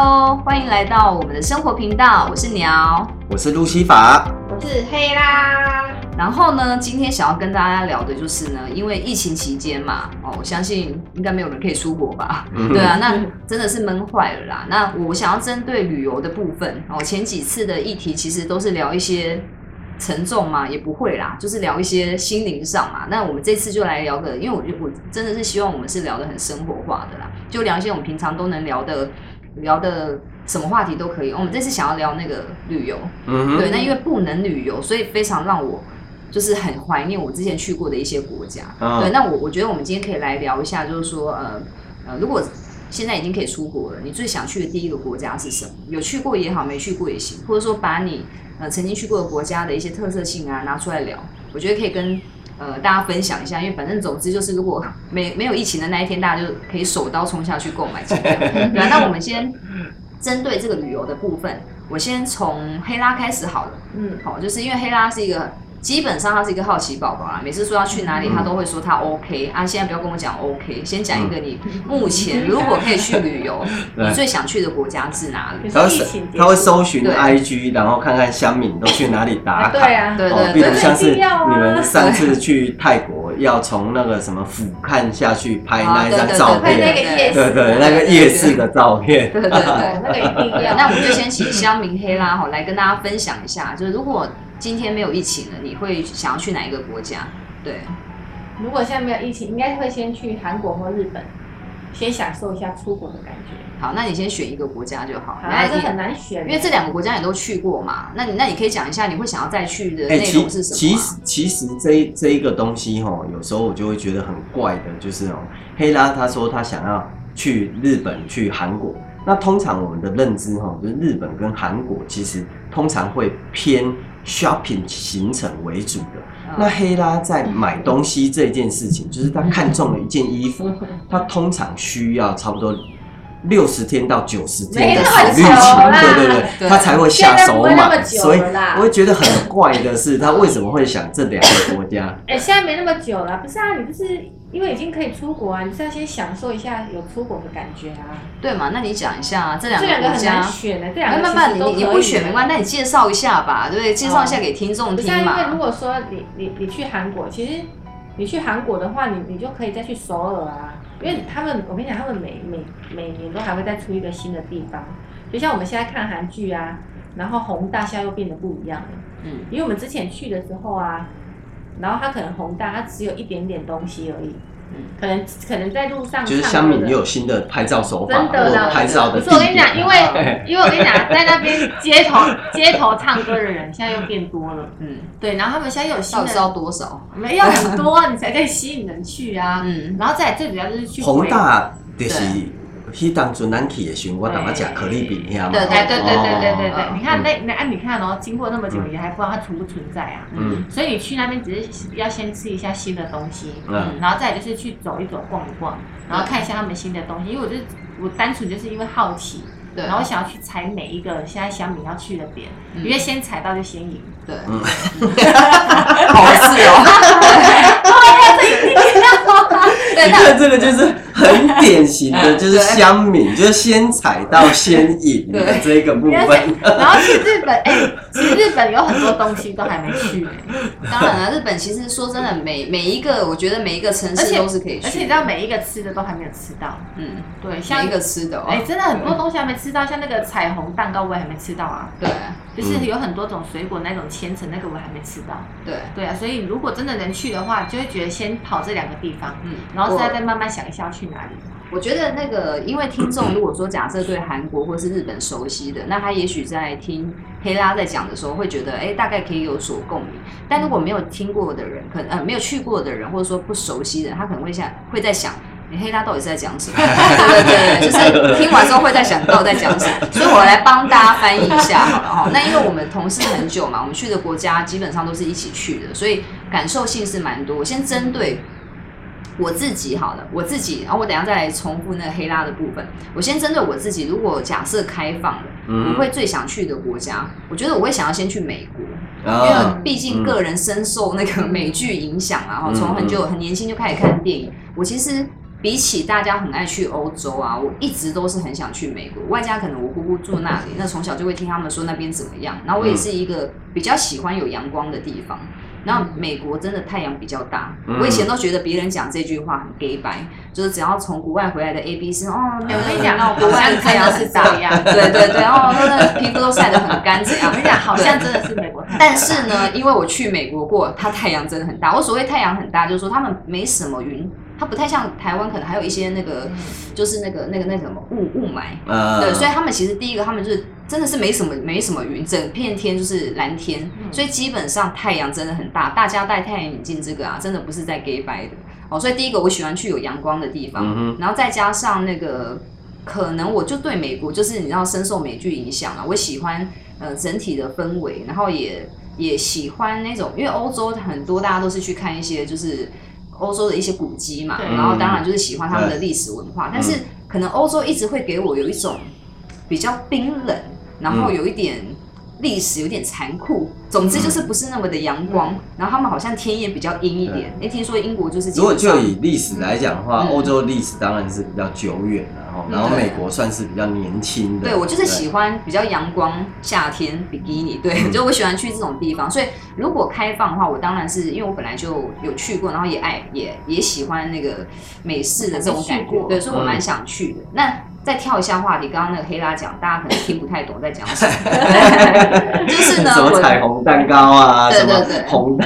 Hello，欢迎来到我们的生活频道，我是鸟，我是路西法，我是黑啦。然后呢，今天想要跟大家聊的就是呢，因为疫情期间嘛，哦，我相信应该没有人可以出国吧？对啊，那真的是闷坏了啦。那我想要针对旅游的部分，哦，前几次的议题其实都是聊一些沉重嘛，也不会啦，就是聊一些心灵上嘛。那我们这次就来聊个，因为我我真的是希望我们是聊的很生活化的啦，就聊一些我们平常都能聊的。聊的什么话题都可以。我们这次想要聊那个旅游，对，那因为不能旅游，所以非常让我就是很怀念我之前去过的一些国家。对，那我我觉得我们今天可以来聊一下，就是说，呃呃，如果现在已经可以出国了，你最想去的第一个国家是什么？有去过也好，没去过也行，或者说把你呃曾经去过的国家的一些特色性啊拿出来聊，我觉得可以跟。呃，大家分享一下，因为反正总之就是，如果没没有疫情的那一天，大家就可以手刀冲下去购买机票。对啊，那我们先针对这个旅游的部分，我先从黑拉开始好了。嗯，好，就是因为黑拉是一个。基本上他是一个好奇宝宝啊，每次说要去哪里，他都会说他 OK 啊。现在不要跟我讲 OK，先讲一个你目前如果可以去旅游，你最想去的国家是哪里？他会他会搜寻 IG，然后看看乡民都去哪里打卡。对啊，对对。比如像是你们上次去泰国，要从那个什么俯瞰下去拍那一张照片，对对，那个夜市的照片。对 对对，那个一定要。那我们就先请乡民黑拉哈来跟大家分享一下，就是如果。今天没有疫情了，你会想要去哪一个国家？对，如果现在没有疫情，应该会先去韩国或日本，先享受一下出国的感觉。好，那你先选一个国家就好。还是很难选，因为这两个国家你都去过嘛。那你那你可以讲一下，你会想要再去的内容是什么？其实其实这这一个东西哈，有时候我就会觉得很怪的，就是哦，黑拉他说他想要去日本、去韩国。那通常我们的认知哈，就是日本跟韩国其实通常会偏。Shopping 行程为主的。那黑拉在买东西这件事情，就是他看中了一件衣服，他通常需要差不多六十天到九十天的考虑期，对对对，他才会下手买。所以我会觉得很怪的是，他为什么会想这两个国家？哎，现在没那么久了，不是啊？你不是。因为已经可以出国啊，你是要先享受一下有出国的感觉啊。对嘛？那你讲一下这两个国家。这两个很难选的，这两个慢慢你你不选没关系，那你介绍一下吧，对不对？介绍一下给听众听嘛。因为如果说你你你去韩国，其实你去韩国的话，你你就可以再去首尔啊，因为他们我跟你讲，他们每每每年都还会再出一个新的地方，就像我们现在看韩剧啊，然后宏大现在又变得不一样了。嗯。因为我们之前去的时候啊。然后它可能宏大，它只有一点点东西而已。嗯，可能可能在路上就是香米也有新的拍照手法，真的拍照的。不是我跟你讲，因为 因为我跟你讲，在那边街头街头唱歌的人现在又变多了。嗯，对，然后他们现在有新的，要多少？没有很多，你才可以吸引人去啊。嗯，然后再最主要就是去宏大就是。去当初南去的时候，我等下吃可丽饼，对对对对对对对对，你看那那按你看哦，经过那么久，你还不知道它存不存在啊？嗯，所以你去那边只是要先吃一下新的东西，嗯，然后再就是去走一走、逛一逛，然后看一下他们新的东西。因为我就我单纯就是因为好奇，对，然后想要去踩每一个现在小米要去的点，因为先踩到就先赢，对，好事哦，对，这一定要。你看这个就是很典型的，就是乡民，就是先踩到先赢的这个部分。然后去日本，哎，其实日本有很多东西都还没去。当然了，日本其实说真的，每每一个，我觉得每一个城市都是可以去。而且你知道，每一个吃的都还没有吃到。嗯，对，像一个吃的，哎，真的很多东西还没吃到，像那个彩虹蛋糕我也还没吃到啊。对，就是有很多种水果那种千层，那个我还没吃到。对，对啊，所以如果真的能去的话，就会觉得先跑这两个地方，嗯，然后。现在再慢慢想一下要去哪里。我觉得那个，因为听众如果说假设对韩国或是日本熟悉的，那他也许在听黑拉在讲的时候，会觉得哎，大概可以有所共鸣。但如果没有听过的人，可能呃没有去过的人，或者说不熟悉的人，他可能会想会在想，你黑拉到底是在讲什么？对 对对，就是听完之后会在想到底在讲什么。所以我来帮大家翻译一下好了哈。那因为我们同事很久嘛，我们去的国家基本上都是一起去的，所以感受性是蛮多。我先针对。我自己好了，我自己，然后我等下再来重复那个黑拉的部分。我先针对我自己，如果假设开放了，我会最想去的国家，我觉得我会想要先去美国，因为毕竟个人深受那个美剧影响啊，然后从很久很年轻就开始看电影。我其实比起大家很爱去欧洲啊，我一直都是很想去美国。外加可能我姑姑住那里，那从小就会听他们说那边怎么样。然后我也是一个比较喜欢有阳光的地方。然后美国真的太阳比较大，我以前都觉得别人讲这句话很 gay 白，就是只要从国外回来的 A B C 哦，我跟你讲，国外太阳 是大，对对对，然后那个皮肤都晒得很干，净啊？我跟你讲，好像真的是美国。但是呢，因为我去美国过，它太阳真的很大。我所谓太阳很大，就是说他们没什么云。它不太像台湾，可能还有一些那个，就是那个那个那什么雾雾霾，对，所以他们其实第一个，他们就是真的是没什么没什么云，整片天就是蓝天，所以基本上太阳真的很大，大家戴太阳眼镜这个啊，真的不是在 gay 白的哦。所以第一个我喜欢去有阳光的地方，然后再加上那个，可能我就对美国就是你知道深受美剧影响啊，我喜欢呃整体的氛围，然后也也喜欢那种，因为欧洲很多大家都是去看一些就是。欧洲的一些古迹嘛，然后当然就是喜欢他们的历史文化，但是可能欧洲一直会给我有一种比较冰冷，然后有一点历史有点残酷，总之就是不是那么的阳光，然后他们好像天也比较阴一点。哎，听说英国就是，如果就以历史来讲的话，欧洲历史当然是比较久远的。然后美国算是比较年轻的，对我就是喜欢比较阳光夏天比基尼，对，就我喜欢去这种地方。所以如果开放的话，我当然是因为我本来就有去过，然后也爱也也喜欢那个美式的这种感觉，对，所以我蛮想去的。那。再跳一下话题，刚刚那个黑拉讲，大家可能听不太懂在讲什么。就是呢，什么彩虹蛋糕啊，对对对，红的。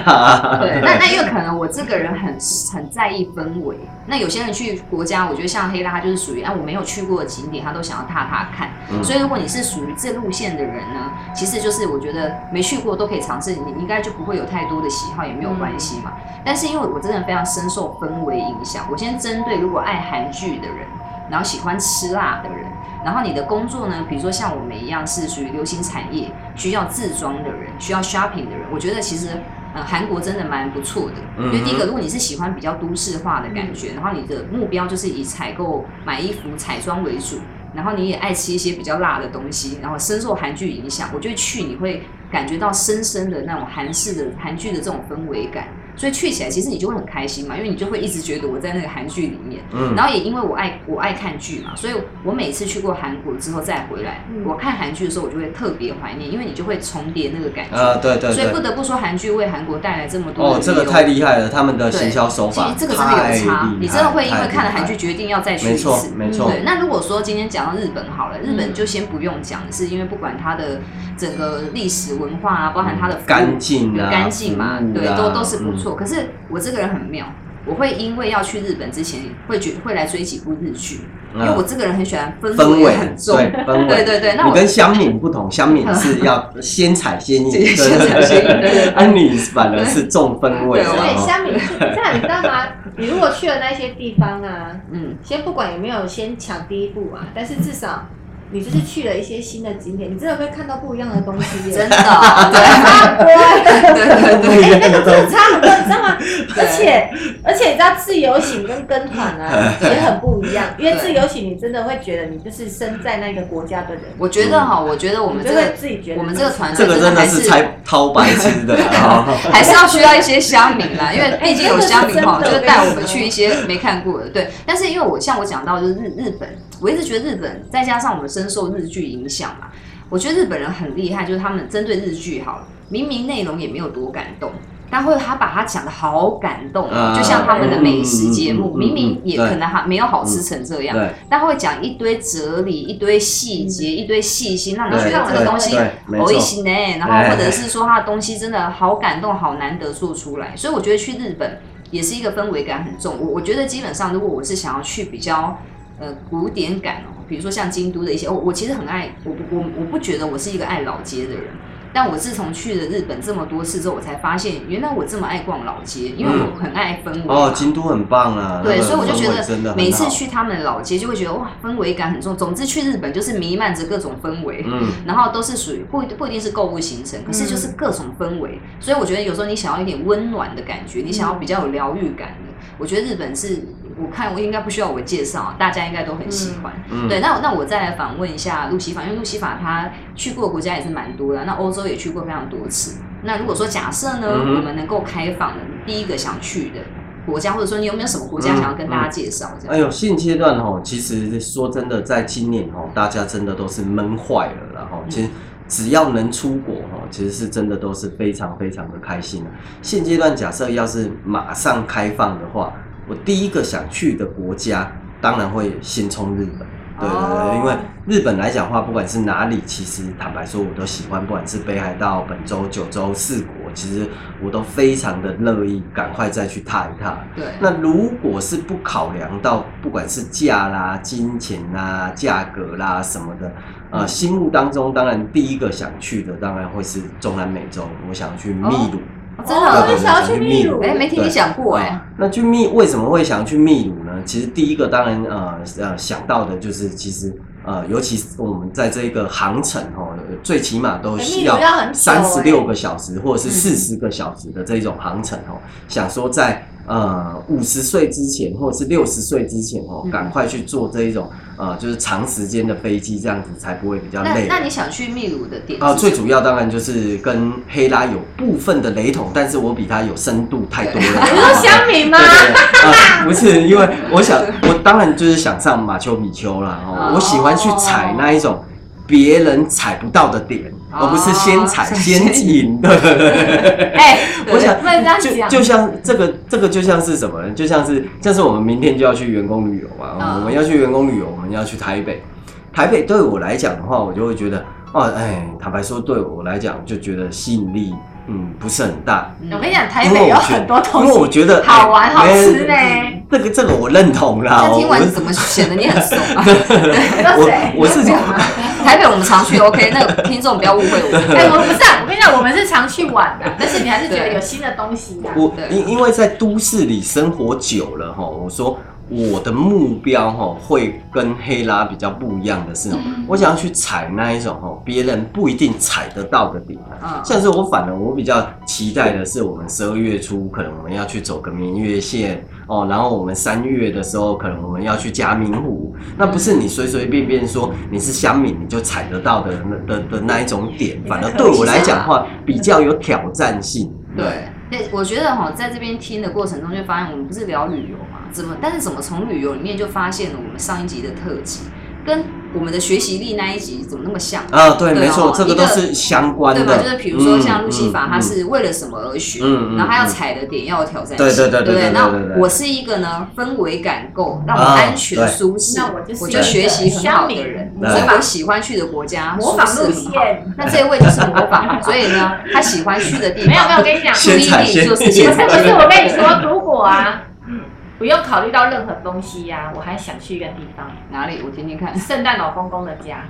对，那那因为可能我这个人很很在意氛围。那有些人去国家，我觉得像黑拉，他就是属于啊，我没有去过的景点，他都想要踏踏看。所以如果你是属于这路线的人呢，其实就是我觉得没去过都可以尝试，你应该就不会有太多的喜好，也没有关系嘛。但是因为我真的非常深受氛围影响，我先针对如果爱韩剧的人。然后喜欢吃辣的人，然后你的工作呢？比如说像我们一样是属于流行产业，需要自装的人，需要 shopping 的人，我觉得其实呃韩国真的蛮不错的。因为第一个，如果你是喜欢比较都市化的感觉，然后你的目标就是以采购买衣服彩妆为主，然后你也爱吃一些比较辣的东西，然后深受韩剧影响，我觉得去你会感觉到深深的那种韩式的韩剧的这种氛围感。所以去起来，其实你就会很开心嘛，因为你就会一直觉得我在那个韩剧里面。嗯。然后也因为我爱我爱看剧嘛，所以我每次去过韩国之后再回来，我看韩剧的时候，我就会特别怀念，因为你就会重叠那个感觉。啊，对对。所以不得不说，韩剧为韩国带来这么多。哦，这个太厉害了，他们的行销手法。其实这个真的有差，你真的会因为看了韩剧决定要再去一次。没错，没错。对，那如果说今天讲到日本好了，日本就先不用讲，是因为不管它的整个历史文化啊，包含它的干净啊，干净嘛，对，都都是不错。可是我。这个人很妙，我会因为要去日本之前，会觉会来追几部日剧，因为我这个人很喜欢氛围很重，对 对对。那我跟香敏不同，香敏是要 先踩先饮，先采先饮。安妮反而是重氛围。对，香敏是这样，你知道吗？你如果去了那些地方啊，嗯，先不管有没有先抢第一步啊，但是至少。你就是去了一些新的景点，你真的会看到不一样的东西，真的，对，对对对，那个真的差很多，你知道吗？而且而且你知道自由行跟跟团啊也很不一样，因为自由行你真的会觉得你就是身在那个国家的人。我觉得哈，我觉得我们这个自己觉得我们这个团这个真的是才掏白痴的，还是要需要一些乡民啦，因为毕竟有乡民哈，就是带我们去一些没看过的，对。但是因为我像我讲到就是日日本，我一直觉得日本再加上我们身。深受日剧影响嘛？我觉得日本人很厉害，就是他们针对日剧，好了，明明内容也没有多感动，但会他把它讲的好感动，就像他们的美食节目，明明也可能还没有好吃成这样，但他会讲一堆哲理、一堆细节、一堆细心，让你觉得这个东西好一心呢。然后或者是说他的东西真的好感动、好难得做出来，所以我觉得去日本也是一个氛围感很重。我我觉得基本上，如果我是想要去比较。呃，古典感哦，比如说像京都的一些，我我其实很爱，我我我不觉得我是一个爱老街的人，但我自从去了日本这么多次之后，我才发现原来我这么爱逛老街，因为我很爱氛围。哦，京都很棒啊。对，所以我就觉得每次去他们的老街，就会觉得哇，氛围感很重。总之去日本就是弥漫着各种氛围，嗯，然后都是属于不不一定是购物行程，可是就是各种氛围。所以我觉得有时候你想要一点温暖的感觉，你想要比较有疗愈感的，我觉得日本是。我看我应该不需要我介绍，大家应该都很喜欢。对，那那我再来访问一下路西法，因为路西法他去过国家也是蛮多的，那欧洲也去过非常多次。那如果说假设呢，我们能够开放的第一个想去的，国家，或者说你有没有什么国家想要跟大家介绍？这样。哎呦，现阶段哦，其实说真的，在今年哦，大家真的都是闷坏了，然后其实只要能出国哦，其实是真的都是非常非常的开心的。现阶段假设要是马上开放的话，我第一个想去的国家，当然会先冲日本。对对对，因为日本来讲的话，不管是哪里，其实坦白说，我都喜欢，不管是北海道、本州、九州四国，其实我都非常的乐意赶快再去踏一踏。对，那如果是不考量到不管是价啦、金钱啦、价格啦什么的，呃，心目当中当然第一个想去的当然会是中南美洲，我想去秘鲁。真的，我也想要去秘鲁。哎，没听你讲过哎。那去秘为什么会想去秘鲁呢？其实第一个当然呃呃想到的就是，其实呃，尤其是我们在这个航程哦，最起码都需要三十六个小时或者是四十个小时的这种航程哦，想说在。呃，五十岁之前，或者是六十岁之前哦，赶快去做这一种呃，就是长时间的飞机，这样子才不会比较累。那你想去秘鲁的点？啊，最主要当然就是跟黑拉有部分的雷同，但是我比他有深度太多了。你说香米吗？不是，因为我想，我当然就是想上马丘比丘啦哦，我喜欢去踩那一种。别人踩不到的点，而不是先踩先赢的。哎，我想就就像这个，这个就像是什么？就像是像是我们明天就要去员工旅游嘛。我们要去员工旅游，我们要去台北。台北对我来讲的话，我就会觉得，哦，哎，坦白说，对我来讲就觉得吸引力。嗯，不是很大。我跟你讲，台北有很多东西，因为我觉得好玩好吃呢。这个这个我认同啦。听完怎么显得你很熟啊？我我是台北，我们常去。OK，那个听众不要误会我。哎，我不是，我跟你讲，我们是常去玩的，但是你还是觉得有新的东西呀。我因因为在都市里生活久了哈，我说。我的目标哈会跟黑拉比较不一样的是，我想要去踩那一种哈别人不一定踩得到的点。像是我反而我比较期待的是，我们十二月初可能我们要去走个明月线哦，然后我们三月的时候可能我们要去嘉明湖，那不是你随随便便说你是香米你就踩得到的的的那一种点，反而对我来讲的话比较有挑战性。对，对，我觉得哈在这边听的过程中就发现，我们不是聊旅游嘛。怎么？但是怎么从旅游里面就发现了我们上一集的特辑，跟我们的学习力那一集怎么那么像？啊，对，没错，这个都是相关的。对吧？就是比如说像路西法，他是为了什么而学？然后他要踩的点要挑战性，对对对对对。那我是一个呢氛围感够，让我安全舒适，那我就学习很好的人，所以我喜欢去的国家模仿路线。那这一位就是模仿，所以呢，他喜欢去的地方 没有没有，我跟你讲，注意力就是不是不是，我跟你说，如果啊。不用考虑到任何东西呀，我还想去一个地方，哪里？我听听看。圣诞老公公的家，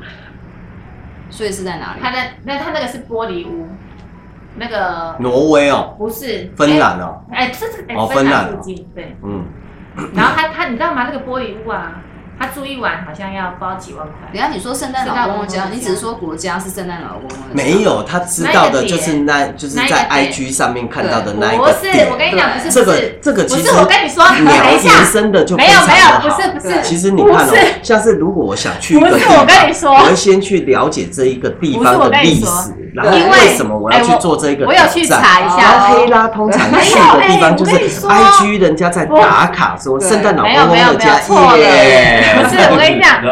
所以是在哪里？他的那，他那个是玻璃屋，那个挪威哦，不是芬兰哦，哎，这是哎芬兰附近，对，嗯，然后他他，你知道吗？那个玻璃屋啊。他住一晚好像要包几万块。等下你说圣诞老公公家，你只是说国家是圣诞老公公。没有，他知道的就是那，就是在 IG 上面看到的那一个。不是，我跟你讲，不是这个这个，其实我跟你说，聊延伸的就没有没有，不是不是。其实你看哦，像是如果我想去一个地方，我跟你说，我会先去了解这一个地方的历史，然后为什么我要去做这个？我有去查一下。然后黑拉通常去的地方就是 IG 人家在打卡说圣诞老公公的家，耶。不是，我跟你讲。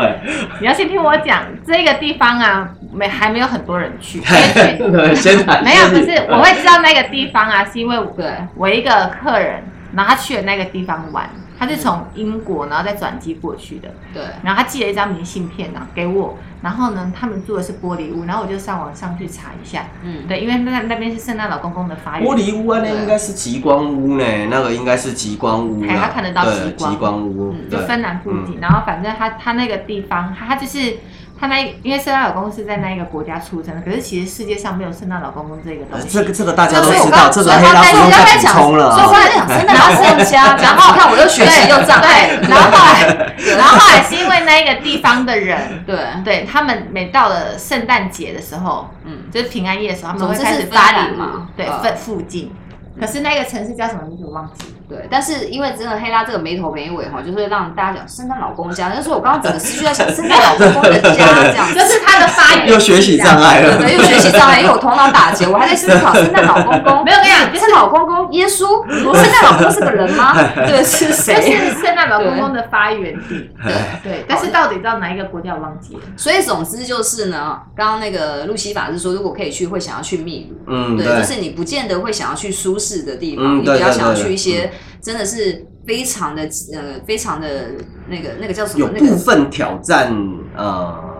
你要先听我讲这个地方啊，没还没有很多人去。先没有，不是，我会知道那个地方啊，是因为对我一个客人，然后他去了那个地方玩。他是从英国，然后再转机过去的。对。然后他寄了一张明信片呢给我，然后呢，他们住的是玻璃屋，然后我就上网上去查一下。嗯。对，因为那那边是圣诞老公公的发源。玻璃屋啊，那应该是极光屋呢，那个应该是极光屋。他看得到极光。极光屋。就芬兰附近，然后反正他他那个地方，他就是。他那因为圣诞老公公是在那一个国家出生的，可是其实世界上没有圣诞老公公这个东西。这个这个大家都知道，这个黑拉不用再补充了。所以我在讲圣诞老公 公家，然后看我又学习又长。对，然后后来，然后后来是因为那一个地方的人，对对，他们每到了圣诞节的时候，嗯，就是平安夜的时候，他们会开始发礼物，对，附附近。可是那个城市叫什么名字我忘记了。对，但是因为真的黑拉这个没头没尾哈，就是会让大家讲圣诞老公家，那时候我刚刚整个思绪在想圣诞老公公的家这样，就是他的发言又学习障碍了。对，又学习障碍，因为我头脑打结，我还在思考圣诞老公公。没有跟你讲，圣诞老公公耶稣，圣诞老公公是个人吗？对，是就谁？是圣诞老公公的发源地。对 对，但是到底到哪一个国家我忘记了。所以总之就是呢，刚刚那个路西法是说，如果可以去，会想要去秘鲁。嗯，对，就是你不见得会想要去舒适的地方，嗯你比较对对想要去一些真的是非常的呃，非常的那个那个叫什么？有部分挑战呃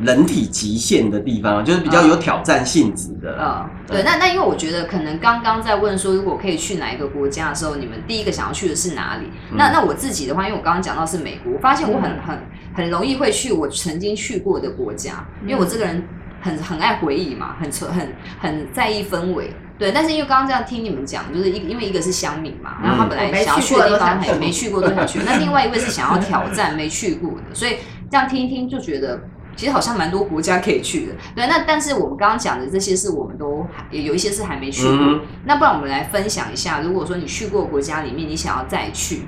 人体极限的地方，就是比较有挑战性质的。呃，对，那那因为我觉得可能刚刚在问说，如果可以去哪一个国家的时候，你们第一个想要去的是哪里？嗯那那我自己的话，因为我刚刚讲到是美国，我发现我很很很容易会去我曾经去过的国家，因为我这个人很很爱回忆嘛，很很很在意氛围。对，但是因为刚刚这样听你们讲，就是一因为一个是乡民嘛，然后他本来嗯想要去的地方还没去过都想去，那另外一位是想要挑战没去过的，所以这样听一听就觉得。其实好像蛮多国家可以去的，对。那但是我们刚刚讲的这些是我们都还有一些是还没去过，嗯那不然我们来分享一下，如果说你去过国家里面，你想要再去，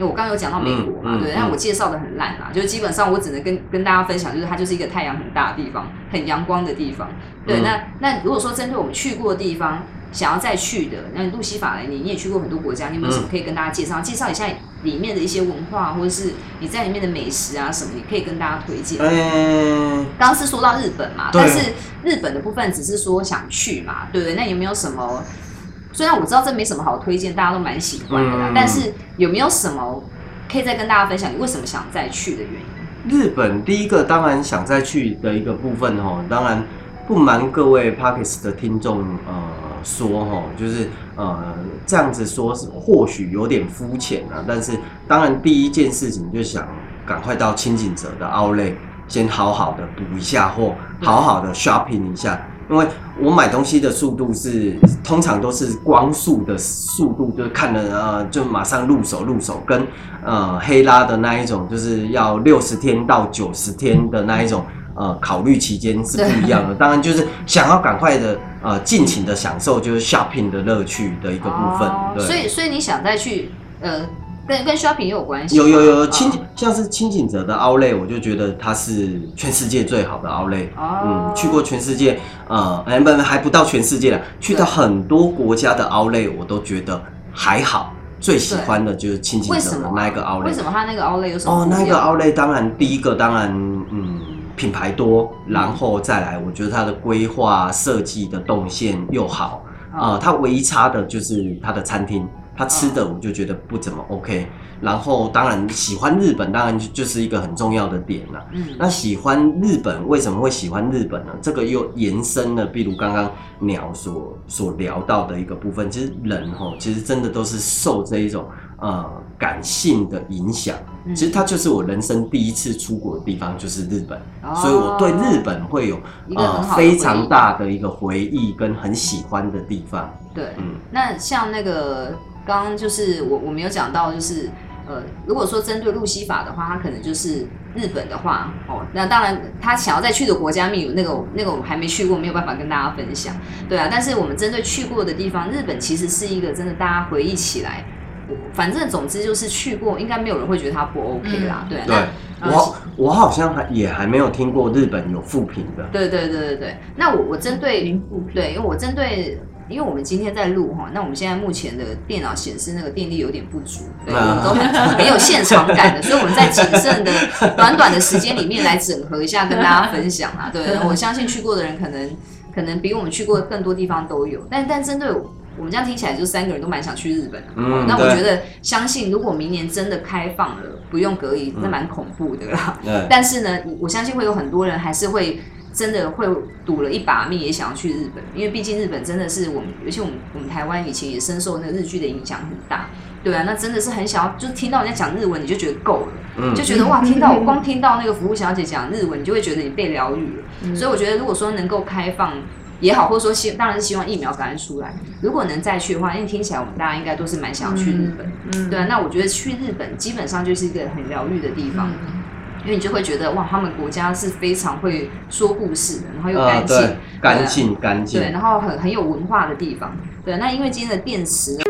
因为我刚刚有讲到美国嘛，对，嗯嗯嗯但我介绍的很烂啦，就是基本上我只能跟跟大家分享，就是它就是一个太阳很大的地方，很阳光的地方。对，嗯那那如果说针对我们去过的地方，想要再去的，那路西法来，你你也去过很多国家，你有没有什么可以跟大家介绍？介绍一下里面的一些文化，或者是你在里面的美食啊什么，你可以跟大家推荐。嗯，刚刚是说到日本嘛，但是日本的部分只是说想去嘛，对不对？那有没有什么？虽然我知道这没什么好推荐，大家都蛮喜欢的啦，嗯但是有没有什么可以再跟大家分享？你为什么想再去的原因？日本第一个当然想再去的一个部分哦，当然不瞒各位 Parkes 的听众呃说哈，就是呃这样子说是或许有点肤浅啊，但是当然第一件事情就想赶快到清景泽的 Outlet 先好好的补一下货，好好的 shopping 一下。因为我买东西的速度是通常都是光速的速度，就是看了呃就马上入手入手，跟呃黑拉的那一种就是要六十天到九十天的那一种呃考虑期间是不一样的。当然就是想要赶快的呃尽情的享受就是 shopping 的乐趣的一个部分。对，哦所以所以你想再去呃，跟跟 shopping 也有关系有。有有清像是清景泽的 Outlet，我就觉得它是全世界最好的 Outlet。哦嗯，去过全世界，呃，哎不还不到全世界了，去到很多国家的 Outlet，我都觉得还好。最喜欢的就是清景泽的那一个为 Outlet。什么它那个 outlet 有什么哦？那个 Outlet 当然第一个当然嗯品牌多，然后再来我觉得它的规划设计的动线又好。啊呃，它唯一差的就是它的餐厅，它吃的我就觉得不怎么 OK。然后当然喜欢日本，当然就就是一个很重要的点了。嗯那喜欢日本为什么会喜欢日本呢？这个又延伸了，比如刚刚鸟所所聊到的一个部分，其实人哈，其实真的都是受这一种呃感性的影响。嗯其实它就是我人生第一次出国的地方，就是日本，哦所以我对日本会有呃非常大的一个回忆跟很喜欢的地方。对，嗯那像那个刚刚就是我我们有讲到，就是呃，如果说针对路西法的话，它可能就是日本的话，哦，那当然他想要再去的国家秘鲁那个那个我们还没去过，没有办法跟大家分享，对啊。但是我们针对去过的地方，日本其实是一个真的大家回忆起来，反正总之就是去过，应该没有人会觉得它不 OK 啦，对啊。对我我好像还也还没有听过日本有负评的。对对对对对，那我我针对对，因为我针对，因为我们今天在录哈，那我们现在目前的电脑显示那个电力有点不足，对，我啊们都 很很有现场感的，所以我们在谨慎的短短的时间里面来整合一下，跟大家分享啊。对，我相信去过的人可能可能比我们去过更多地方都有，但但针对我们这样听起来，就三个人都蛮想去日本的。嗯那我对觉得，相信如果明年真的开放了，不用隔离，那蛮恐怖的啦。对，但是呢，我相信会有很多人还是会真的会赌了一把命，也想要去日本，因为毕竟日本真的是我们，尤其我们我们台湾以前也深受那个日剧的影响很大，对啊，那真的是很想要，就听到人家讲日文，你就觉得够了，嗯就觉得哇，听到我光听到那个服务小姐讲日文，你就会觉得你被疗愈了。嗯所以我觉得，如果说能够开放也好，或者说希当然是希望疫苗赶快出来，如果能再去的话，因为听起来我们大家应该都是蛮想要去日本，嗯对啊，那我觉得去日本基本上就是一个很疗愈的地方。嗯因为你就会觉得哇，他们国家是非常会说故事的，然后又呃干净，对，干净干净对，。然后很很有文化的地方。对，那因为今天的电池呢。